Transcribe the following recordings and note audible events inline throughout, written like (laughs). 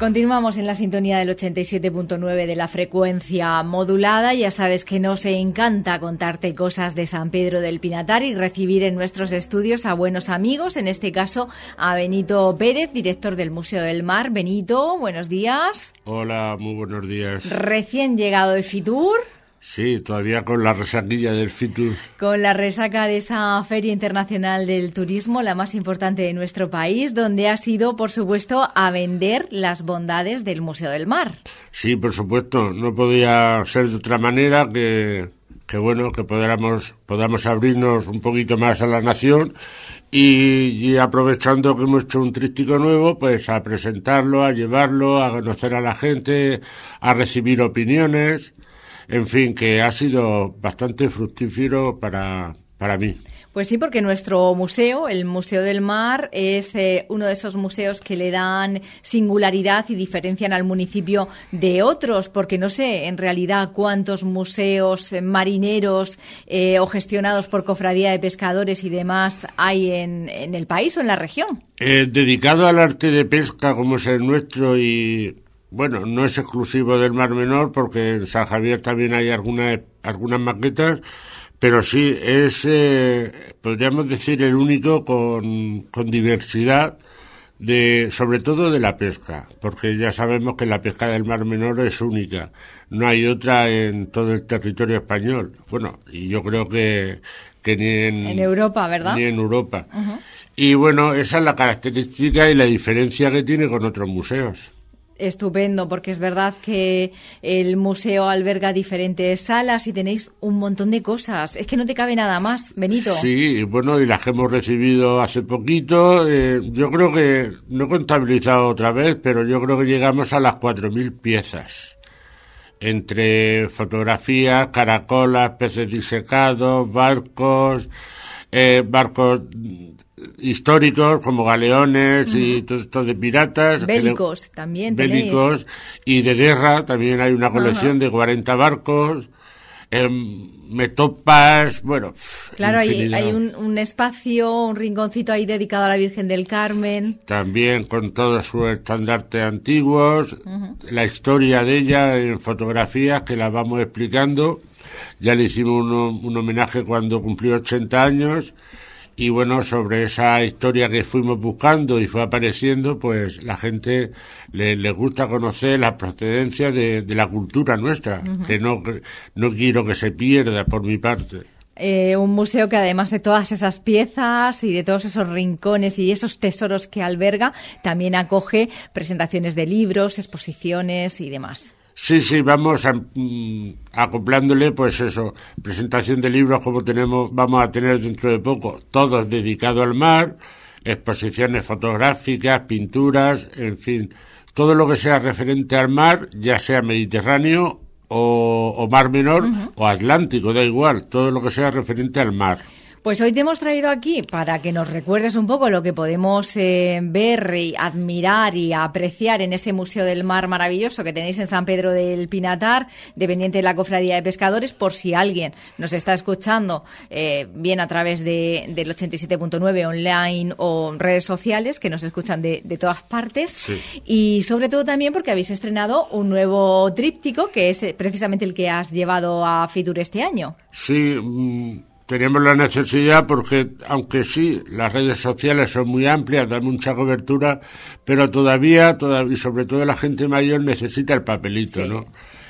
Continuamos en la sintonía del 87.9 de la frecuencia modulada. Ya sabes que nos encanta contarte cosas de San Pedro del Pinatar y recibir en nuestros estudios a buenos amigos, en este caso a Benito Pérez, director del Museo del Mar. Benito, buenos días. Hola, muy buenos días. Recién llegado de Fitur. Sí, todavía con la resaquilla del FITUR. Con la resaca de esa Feria Internacional del Turismo, la más importante de nuestro país, donde ha sido, por supuesto, a vender las bondades del Museo del Mar. Sí, por supuesto, no podía ser de otra manera que, que bueno, que podamos, podamos abrirnos un poquito más a la nación y, y, aprovechando que hemos hecho un tríptico nuevo, pues a presentarlo, a llevarlo, a conocer a la gente, a recibir opiniones en fin, que ha sido bastante fructífero para, para mí. Pues sí, porque nuestro museo, el Museo del Mar, es eh, uno de esos museos que le dan singularidad y diferencian al municipio de otros, porque no sé en realidad cuántos museos marineros eh, o gestionados por cofradía de pescadores y demás hay en, en el país o en la región. Eh, dedicado al arte de pesca como es el nuestro y bueno, no es exclusivo del Mar Menor porque en San Javier también hay algunas algunas maquetas, pero sí es, eh, podríamos decir, el único con, con diversidad de, sobre todo de la pesca, porque ya sabemos que la pesca del Mar Menor es única. No hay otra en todo el territorio español. Bueno, y yo creo que, que ni en, en Europa, ¿verdad? Ni en Europa. Y bueno, esa es la característica y la diferencia que tiene con otros museos estupendo, porque es verdad que el museo alberga diferentes salas y tenéis un montón de cosas. Es que no te cabe nada más, Benito. Sí, bueno, y las que hemos recibido hace poquito, eh, yo creo que, no he contabilizado otra vez, pero yo creo que llegamos a las 4.000 piezas. Entre fotografías, caracolas, peces disecados, barcos, eh, barcos históricos como galeones y todo esto de piratas. Bélicos también. Bélicos y de guerra. También hay una colección de 40 barcos. Eh, metopas, bueno. Claro, hay, hay un, un, espacio, un rinconcito ahí dedicado a la Virgen del Carmen. También con todos sus estandartes antiguos, la historia de ella en fotografías que la vamos explicando. Ya le hicimos un, un homenaje cuando cumplió 80 años y bueno, sobre esa historia que fuimos buscando y fue apareciendo, pues la gente le, le gusta conocer la procedencia de, de la cultura nuestra, que no, no quiero que se pierda por mi parte. Eh, un museo que además de todas esas piezas y de todos esos rincones y esos tesoros que alberga, también acoge presentaciones de libros, exposiciones y demás. Sí, sí, vamos a, mm, acoplándole, pues eso, presentación de libros como tenemos, vamos a tener dentro de poco, todos dedicados al mar, exposiciones fotográficas, pinturas, en fin, todo lo que sea referente al mar, ya sea Mediterráneo o, o Mar Menor uh -huh. o Atlántico, da igual, todo lo que sea referente al mar. Pues hoy te hemos traído aquí para que nos recuerdes un poco lo que podemos eh, ver y admirar y apreciar en ese Museo del Mar maravilloso que tenéis en San Pedro del Pinatar, dependiente de la Cofradía de Pescadores, por si alguien nos está escuchando eh, bien a través de, del 87.9 online o redes sociales que nos escuchan de, de todas partes Sí. y sobre todo también porque habéis estrenado un nuevo tríptico que es eh, precisamente el que has llevado a Fitur este año. Sí, mm, tenemos la necesidad porque, aunque sí, las redes sociales son muy amplias, dan mucha cobertura, pero todavía, todavía y sobre todo la gente mayor necesita el papelito, Sí. ¿no?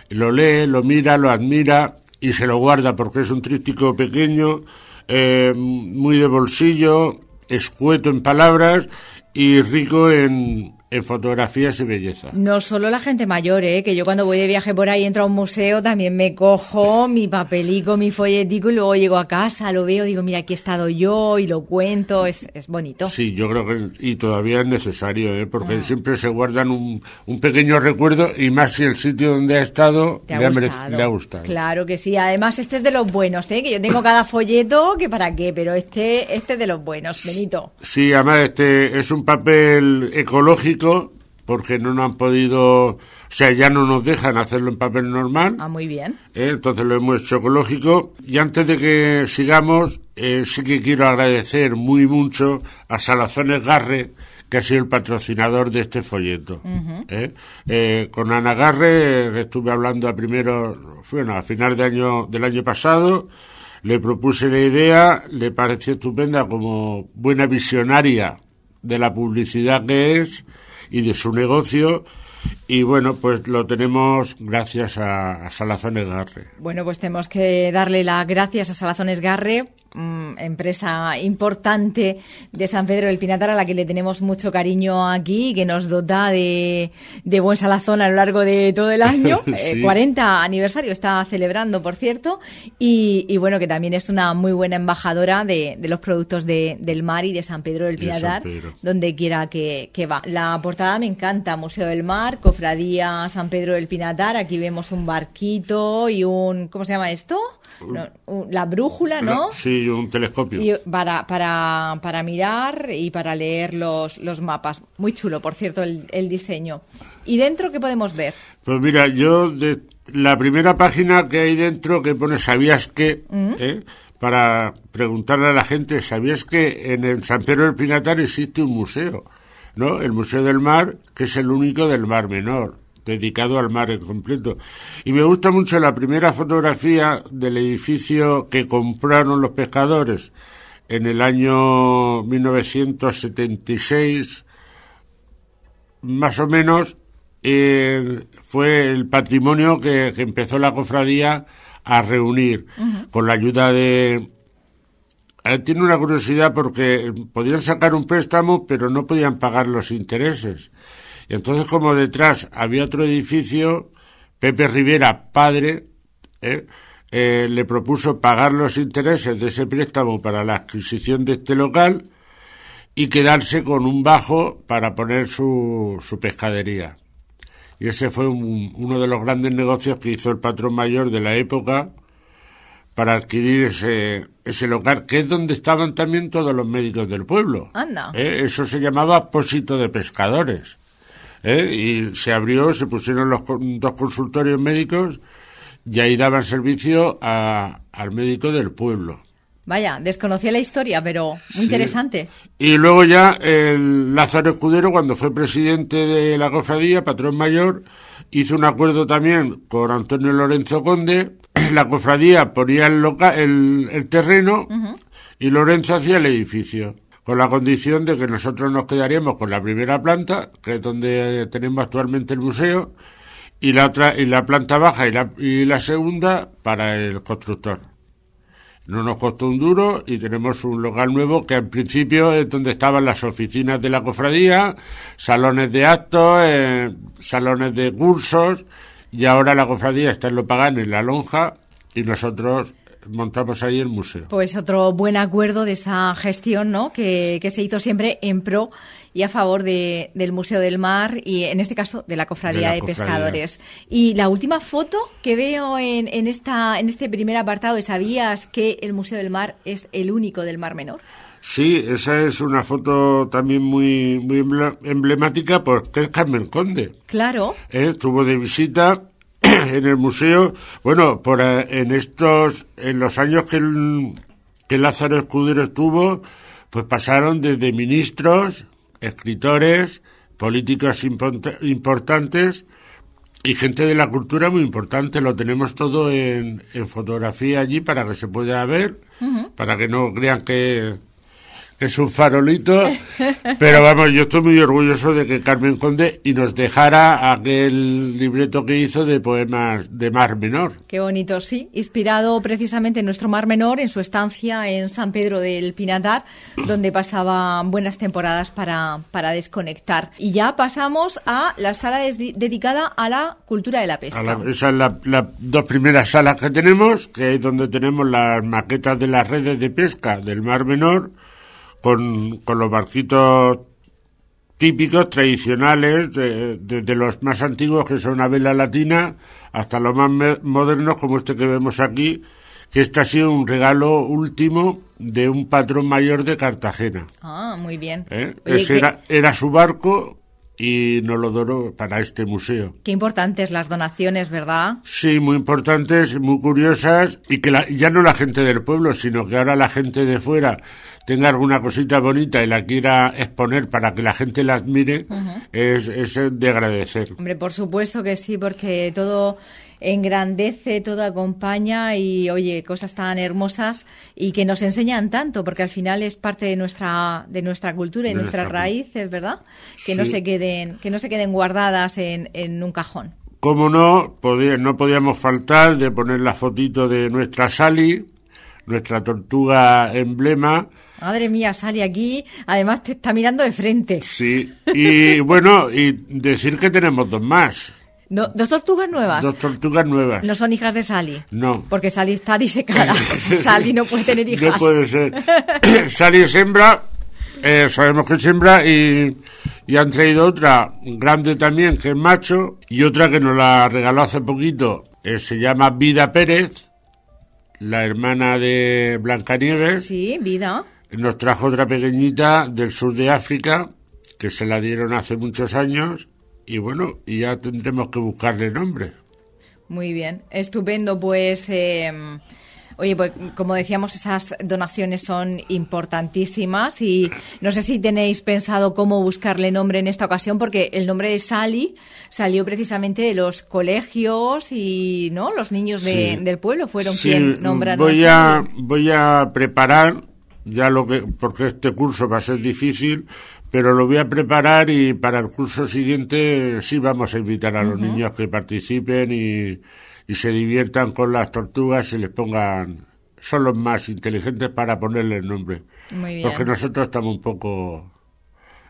Lo lee, lo mira, lo admira y se lo guarda porque es un tríptico pequeño, eh, muy de bolsillo, escueto en palabras y rico en, en fotografías y belleza. No solo la gente mayor, ¿eh? que yo cuando voy de viaje por ahí entro a un museo, también me cojo mi papelico, mi folletico y luego llego a casa, lo veo, digo, mira, aquí he estado yo y lo cuento, es, es bonito. Sí, yo creo que y todavía es necesario, ¿eh? porque Ah. siempre se guardan un, un pequeño recuerdo y más si el sitio donde ha estado ¿Te ha le, ha merec- gustado? le ha gustado. Claro que sí. Además, este es de los buenos, ¿eh? que yo tengo cada folleto, que para qué, pero este, este es de los buenos, Benito. Sí, además este es un papel ecológico porque no nos han podido, o sea, ya no nos dejan hacerlo en papel normal. Ah, muy bien. ¿eh? entonces lo hemos hecho ecológico. Y antes de que sigamos, eh, sí que quiero agradecer muy mucho a Salazones Garre, que ha sido el patrocinador de este folleto. ¿eh? Eh, con Ana Garre estuve hablando a primero, bueno, a final de año, del año pasado, le propuse la idea, le pareció estupenda como buena visionaria de la publicidad que es y de su negocio y bueno, pues lo tenemos gracias a, a Salazones Garre. Bueno, pues tenemos que darle las gracias a Salazones Garre Mm, empresa importante de San Pedro del Pinatar a la que le tenemos mucho cariño aquí, que nos dota de, buen salazón a lo largo de todo el año. (laughs) 40 eh, aniversario está celebrando, por cierto, y, bueno, que también es una muy buena embajadora de, los productos del mar y de San Pedro del Pinatar, donde quiera que, que, va. La portada me encanta, Museo del Mar, Cofradía San Pedro del Pinatar, aquí vemos un barquito y un, ¿cómo se llama esto? La brújula, ¿no? sí, un telescopio. para, para, para mirar y para leer los, los mapas. Muy chulo, por cierto, el, el diseño. ¿Y dentro qué podemos ver? Pues mira, yo de la primera página que hay dentro que pone ¿sabías qué? Mm. ¿Eh? Para preguntarle a la gente, ¿sabías que en el San Pedro del Pinatar existe un museo? ¿No? El Museo del Mar, que es el único del Mar Menor dedicado al mar en completo. Y me gusta mucho la primera fotografía del edificio que compraron los pescadores en el año 1976, más o menos, eh, fue el patrimonio que, empezó la cofradía a reunir con la ayuda de... Eh, tiene una curiosidad porque podían sacar un préstamo, pero no podían pagar los intereses. Entonces, como detrás había otro edificio, Pepe Rivera, padre, ¿eh? Eh, le propuso pagar los intereses de ese préstamo para la adquisición de este local y quedarse con un bajo para poner su, su pescadería. Y ese fue uno de los grandes negocios que hizo el patrón mayor de la época para adquirir ese, ese local, que es donde estaban también todos los médicos del pueblo. Anda. ¿Eh? Eso se llamaba Pósito de Pescadores. ¿Eh? y se abrió, se pusieron los dos consultorios médicos y ahí daban servicio al médico del pueblo. Vaya, desconocía la historia, pero muy interesante. Y luego ya el Lázaro Escudero, cuando fue presidente de la cofradía, patrón mayor, hizo un acuerdo también con Antonio Lorenzo Conde. (clears throat) La cofradía ponía el, el, terreno y Lorenzo hacía el edificio con la condición de que nosotros nos quedaríamos con la primera planta, que es donde tenemos actualmente el museo, y la otra y la planta baja y la, y la segunda para el constructor. No nos costó un duro y tenemos un local nuevo que en principio es donde estaban las oficinas de la cofradía, salones de actos, eh, salones de cursos y ahora la cofradía está en Lo Pagán, en la lonja y nosotros montamos ahí el museo. Pues otro buen acuerdo de esa gestión, ¿no? Que, que se hizo siempre en pro y a favor de, del Museo del Mar y en este caso de la Cofradía de, Pescadores. Y la última foto que veo en, en, esta, en este primer apartado, ¿sabías que el Museo del Mar es el único del Mar Menor? Sí, esa es una foto también muy, muy emblemática porque es Carmen Conde. Claro. Eh, estuvo de visita (coughs) en el museo, bueno, por eh, en estos, en los años que, que Lázaro Escudero estuvo, pues pasaron desde ministros, escritores, políticos importantes y gente de la cultura muy importante. Lo tenemos todo en, en fotografía allí para que se pueda ver, para que no crean que, es un farolito, pero vamos, yo estoy muy orgulloso de que Carmen Conde y nos dejara aquel libreto que hizo de poemas de Mar Menor. Qué bonito, sí, inspirado precisamente en nuestro Mar Menor, en su estancia en San Pedro del Pinatar, donde pasaba buenas temporadas para, para desconectar. Y ya pasamos a la sala dedicada a la cultura de la pesca. esas son las dos primeras salas que tenemos, que es donde tenemos las maquetas de las redes de pesca del Mar Menor, con, con los barquitos típicos, tradicionales, de, los más antiguos que son a vela latina, hasta los más modernos como este que vemos aquí, que este ha sido un regalo último de un patrón mayor de Cartagena. Ah, muy bien. ¿Eh? era, era su barco y nos lo donó para este museo. Qué importantes las donaciones, ¿verdad? Sí, muy importantes, muy curiosas y que ya no la gente del pueblo, sino que ahora la gente de fuera tenga alguna cosita bonita y la quiera exponer para que la gente la admire, es, es de agradecer. Hombre, por supuesto que sí, porque todo engrandece, todo acompaña y oye, cosas tan hermosas y que nos enseñan tanto, porque al final es parte de nuestra, de nuestra cultura y nuestras raíces, ¿verdad? Que no se queden, que no se queden guardadas en, en un cajón. Como no, no podíamos faltar de poner la fotito de nuestra Sally, nuestra tortuga emblema. Madre mía, Sally aquí, además te está mirando de frente. Sí, y bueno, y decir que tenemos dos más. ¿Dos tortugas nuevas? Dos tortugas nuevas. ¿No son hijas de Sally? No. Porque Sally está disecada. (laughs) Sally no puede tener hijas. No puede ser. (coughs) Sally es hembra, eh, sabemos que es hembra y, y, han traído otra grande también, que es macho, y otra que nos la regaló hace poquito, eh, se llama Vida Pérez, la hermana de Blancanieves. Sí, Vida. Nos trajo otra pequeñita del sur de África, que se la dieron hace muchos años y bueno, y ya tendremos que buscarle nombre. Muy bien, estupendo. Pues, eh, oye, pues como decíamos, esas donaciones son importantísimas y no sé si tenéis pensado cómo buscarle nombre en esta ocasión, porque el nombre de Sally salió precisamente de los colegios y no los niños del pueblo fueron quien nombraron. Voy a, voy a preparar ya lo que porque este curso va a ser difícil pero lo voy a preparar y para el curso siguiente sí vamos a invitar a los niños que participen y, y se diviertan con las tortugas y les pongan son los más inteligentes para ponerle el nombre. Muy bien. Porque nosotros estamos un poco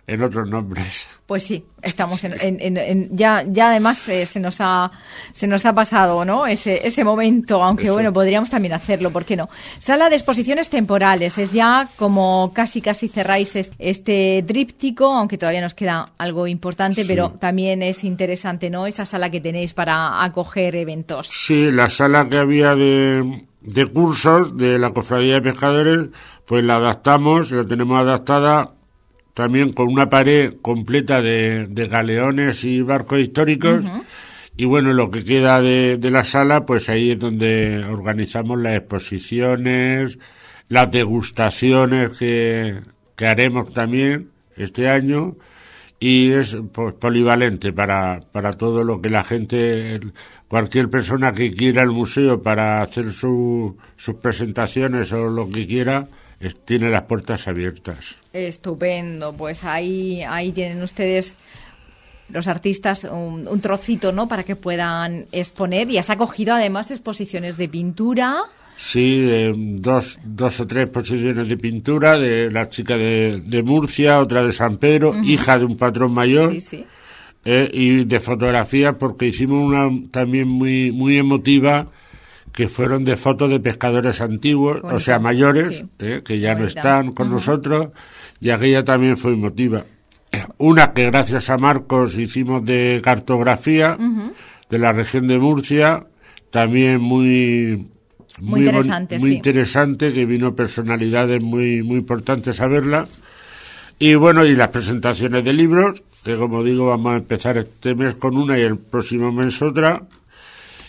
en otros nombres. Pues sí, estamos (laughs) en, en, ya ya además eh, se nos ha se nos ha pasado, ¿no? Ese ese momento, aunque bueno, podríamos también hacerlo, ¿por qué no? Sala de exposiciones temporales, es ya como casi casi cerráis este tríptico, aunque todavía nos queda algo importante, pero también es interesante, ¿no? Esa sala que tenéis para acoger eventos. Sí, la sala que había de de cursos de la Cofradía de Pescadores, pues la adaptamos, la tenemos adaptada también con una pared completa de, galeones y barcos históricos. Y bueno, lo que queda de, la sala, pues ahí es donde organizamos las exposiciones, las degustaciones que, que haremos también este año. Y es pues, polivalente para, para todo lo que la gente, cualquier persona que quiera el museo para hacer sus presentaciones o lo que quiera, tiene las puertas abiertas. Estupendo, pues ahí, ahí tienen ustedes los artistas un, trocito, ¿no? Para que puedan exponer y has acogido además exposiciones de pintura. Sí, dos, dos o tres exposiciones de pintura de la chica de, Murcia, otra de San Pedro, hija de un patrón mayor. Eh, y de fotografía porque hicimos una también muy muy emotiva que fueron de fotos de pescadores antiguos, o sea, mayores, eh, que ya no están con nosotros, y aquella también fue emotiva. Una que gracias a Marcos hicimos de cartografía de la región de Murcia, también muy muy, interesante, muy interesante, que vino personalidades muy muy importantes a verla. Y bueno, y las presentaciones de libros, que como digo, vamos a empezar este mes con una y el próximo mes otra,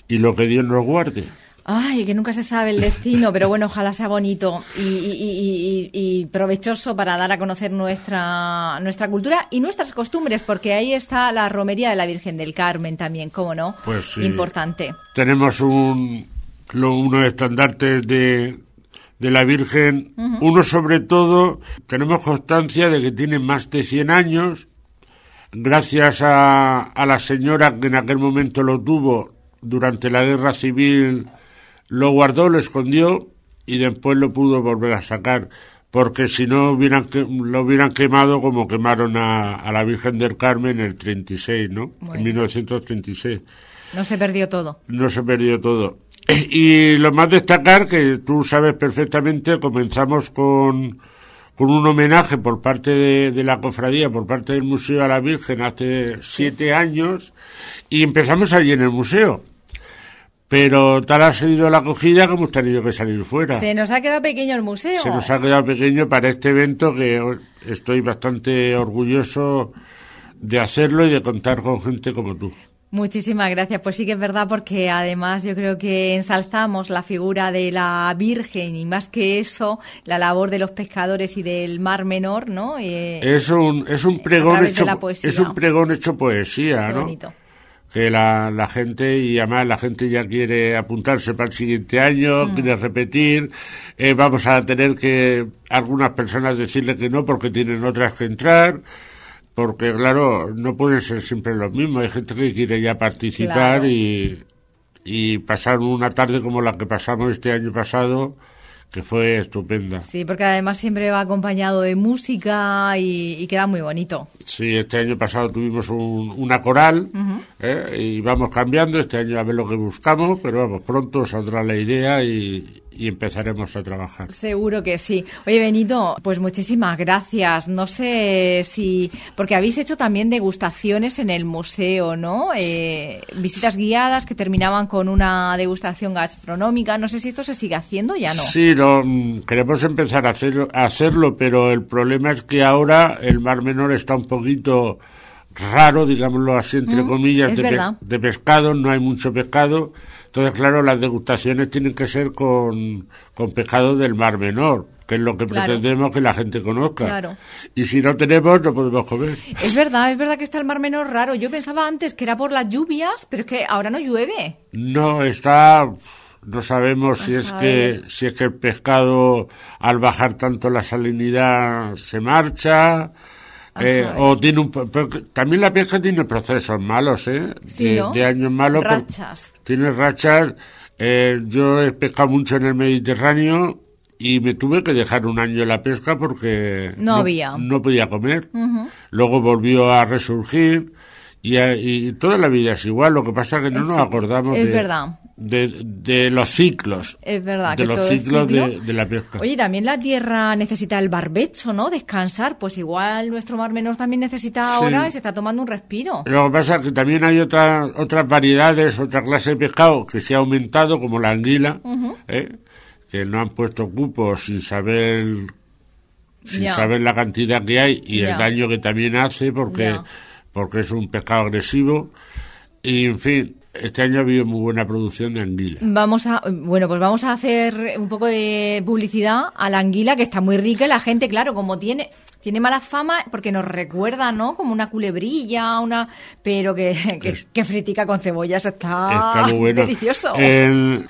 y lo que Dios nos guarde. Ay, que nunca se sabe el destino, pero bueno, ojalá sea bonito y, provechoso para dar a conocer nuestra, nuestra cultura y nuestras costumbres, porque ahí está la romería de la Virgen del Carmen también, ¿cómo no? Pues sí. Importante. Tenemos un, lo, unos estandartes de, de la Virgen, uno sobre todo, tenemos constancia de que tiene más de 100 años, gracias a, a la señora que en aquel momento lo tuvo durante la guerra civil lo guardó, lo escondió y después lo pudo volver a sacar, porque si no hubieran lo hubieran quemado como quemaron a, la Virgen del Carmen en el 36, ¿no? En 1936. No se perdió todo. No se perdió todo. (clears throat) Y lo más destacar, que tú sabes perfectamente, comenzamos con, con un homenaje por parte de, de, la cofradía, por parte del Museo a la Virgen hace siete años, y empezamos allí en el museo. Pero tal ha sido la acogida que hemos tenido que salir fuera. Se nos ha quedado pequeño el museo. Se nos ha quedado pequeño para este evento que estoy bastante orgulloso de hacerlo y de contar con gente como tú. Muchísimas gracias. Pues sí que es verdad porque además yo creo que ensalzamos la figura de la Virgen y más que eso, la labor de los pescadores y del Mar Menor, ¿no? Eh, es un es un pregón hecho es un pregón hecho poesía, ¿no? Que la, la gente y además la gente ya quiere apuntarse para el siguiente año, mm. quiere repetir. Eh, vamos a tener que algunas personas decirle que no porque tienen otras que entrar porque claro, no pueden ser siempre los mismos. Hay gente que quiere ya participar y, y pasar una tarde como la que pasamos este año pasado, que fue estupenda. Sí, porque además siempre va acompañado de música y, queda muy bonito. Sí, este año pasado tuvimos una coral ¿eh? y vamos cambiando. Este año a ver lo que buscamos, pero vamos, pronto saldrá la idea y, y empezaremos a trabajar. Seguro que sí. Oye, Benito, pues muchísimas gracias. No sé si, porque habéis hecho también degustaciones en el museo, ¿no? Eh, visitas guiadas que terminaban con una degustación gastronómica. No sé si esto se sigue haciendo ya no. Sí, mm, queremos empezar a, hacer, a hacerlo, pero el problema es que ahora el Mar Menor está un poquito raro, digámoslo así, entre mm, comillas, de, de pescado, no hay mucho pescado entonces, claro, las degustaciones tienen que ser con, con pescado del Mar Menor, que es lo que pretendemos que la gente conozca. Claro. Y si no tenemos, no podemos comer. Es verdad, es verdad que está el Mar Menor raro. Yo pensaba antes que era por las lluvias, pero es que ahora no llueve. No, está no sabemos si es que si es que el pescado al bajar tanto la salinidad se marcha eh, o tiene un, también la pesca tiene procesos malos, ¿eh? de, años malos. Rachas. Tiene rachas. Eh, yo he pescado mucho en el Mediterráneo y me tuve que dejar un año la pesca porque no, había. No podía comer. Luego volvió a resurgir y, y, toda la vida es igual. Lo que pasa es que no nos acordamos es verdad de, los ciclos. Es verdad. De los ciclos de, la pesca. Oye, también la tierra necesita el barbecho, ¿no? Descansar. Pues igual nuestro mar menor también necesita ahora y se está tomando un respiro. Lo que pasa es que también hay otras otras variedades, otra clase de pescado que se ha aumentado, como la anguila, ¿eh? que no han puesto cupos sin saber sin saber la cantidad que hay y el daño que también hace porque porque es un pescado agresivo y en fin este año ha habido muy buena producción de anguila. Vamos a, bueno, pues vamos a hacer un poco de publicidad a la anguila, que está muy rica y la gente, claro, como tiene, tiene mala fama porque nos recuerda, ¿no? Como una culebrilla, una, pero que, (laughs) que, fritica con cebollas está, delicioso.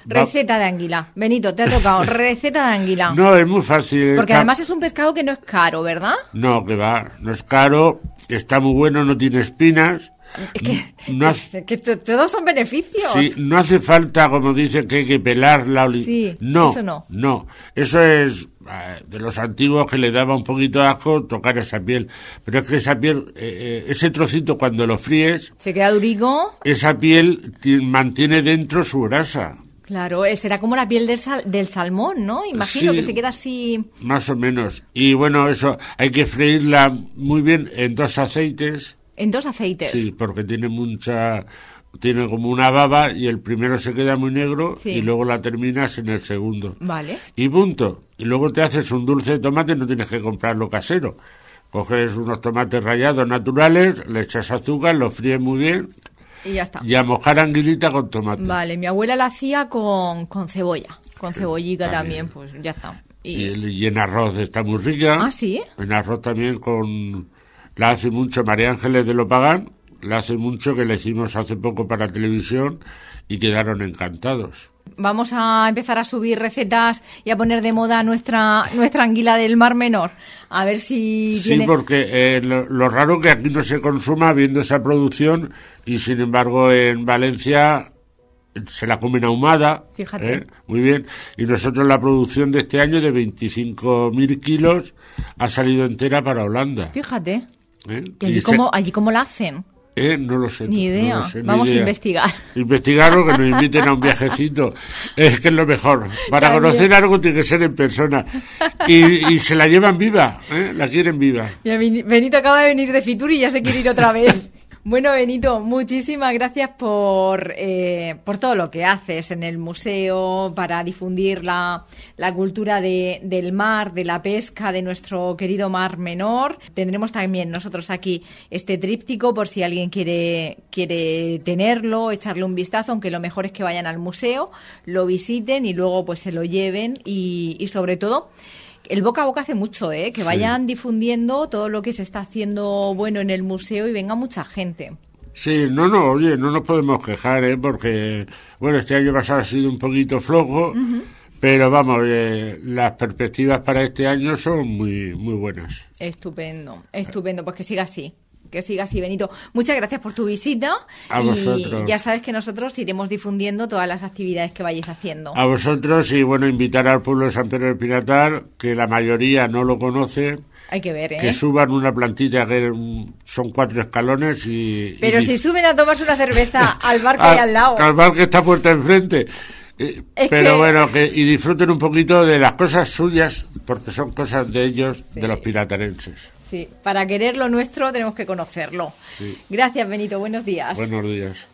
Receta de anguila. Benito, te ha tocado. (laughs) Receta de anguila. No, es muy fácil. Porque además es un pescado que no es caro, ¿verdad? No, que va, no es caro, está muy bueno, no tiene espinas es que, todos son beneficios. Sí, no hace falta, como dicen, que hay que pelar la Sí, no, eso no. No, eso es eh, de los antiguos que le daba un poquito de asco tocar esa piel. Pero es que esa piel, eh, eh, ese trocito cuando lo fríes... Se queda durigo. Esa piel mantiene dentro su grasa. Claro, será como la piel del, del salmón, ¿no? Imagino que se queda así. Más o menos. Y bueno, eso hay que freírla muy bien en dos aceites en dos aceites. Sí, porque tiene mucha tiene como una baba y el primero se queda muy negro y luego la terminas en el segundo. Vale. Y punto. Y luego te haces un dulce de tomate, no tienes que comprarlo casero. Coges unos tomates rallados naturales, le echas azúcar, lo fríes muy bien. Y ya está. Y a mojar anguilita con tomate. Vale, mi abuela la hacía con, con cebolla, con cebollita también, pues ya está. Y... y... en arroz está muy rica. Ah, sí. En arroz también con la hace mucho María Ángeles de Lopagán, la hace mucho que la hicimos hace poco para televisión y quedaron encantados. Vamos a empezar a subir recetas y a poner de moda nuestra nuestra anguila del Mar Menor. A ver si Sí, porque eh, lo, raro que aquí no se consuma viendo esa producción y sin embargo en Valencia se la comen ahumada. Fíjate. ¿eh? Muy bien. Y nosotros la producción de este año de 25.000 kilos ha salido entera para Holanda. Fíjate. ¿Eh? ¿Y allí, cómo, allí cómo la hacen? Eh, no lo sé. Ni idea. Vamos a investigar. (laughs) Investigarlo, que nos inviten a un viajecito. Es que es lo mejor. Para conocer algo tiene que ser en persona. Y, se la llevan viva, ¿eh? la quieren viva. Y Benito acaba de venir de Fitur y ya se quiere ir otra vez. Bueno, Benito, muchísimas gracias por, eh, por todo lo que haces en el museo para difundir la, la cultura de, del mar, de la pesca, de nuestro querido mar menor. Tendremos también nosotros aquí este tríptico por si alguien quiere, quiere tenerlo, echarle un vistazo, aunque lo mejor es que vayan al museo, lo visiten y luego pues se lo lleven y, y sobre todo el boca a boca hace mucho, ¿eh? Que vayan difundiendo todo lo que se está haciendo bueno en el museo y venga mucha gente. Sí, no, no, oye, no nos podemos quejar, ¿eh? Porque, bueno, este año pasado ha sido un poquito flojo, pero vamos, eh, las perspectivas para este año son muy, muy buenas. Estupendo, estupendo, pues que siga así que siga así, Benito. Muchas gracias por tu visita. A y vosotros. ya sabes que nosotros iremos difundiendo todas las actividades que vayáis haciendo. A vosotros y, bueno, invitar al pueblo de San Pedro del Pinatar, que la mayoría no lo conoce, Hay que ver, ¿eh? que suban una plantita que son cuatro escalones y... Pero y- si suben a tomarse una cerveza (laughs) al bar que hay al lado. Al bar que está puerta enfrente. Eh, pero que- bueno, que, y disfruten un poquito de las cosas suyas, porque son cosas de ellos, Sí. de los pinatarenses. Sí, para querer lo nuestro tenemos que conocerlo. Sí. Gracias, Benito. Buenos días. Buenos días.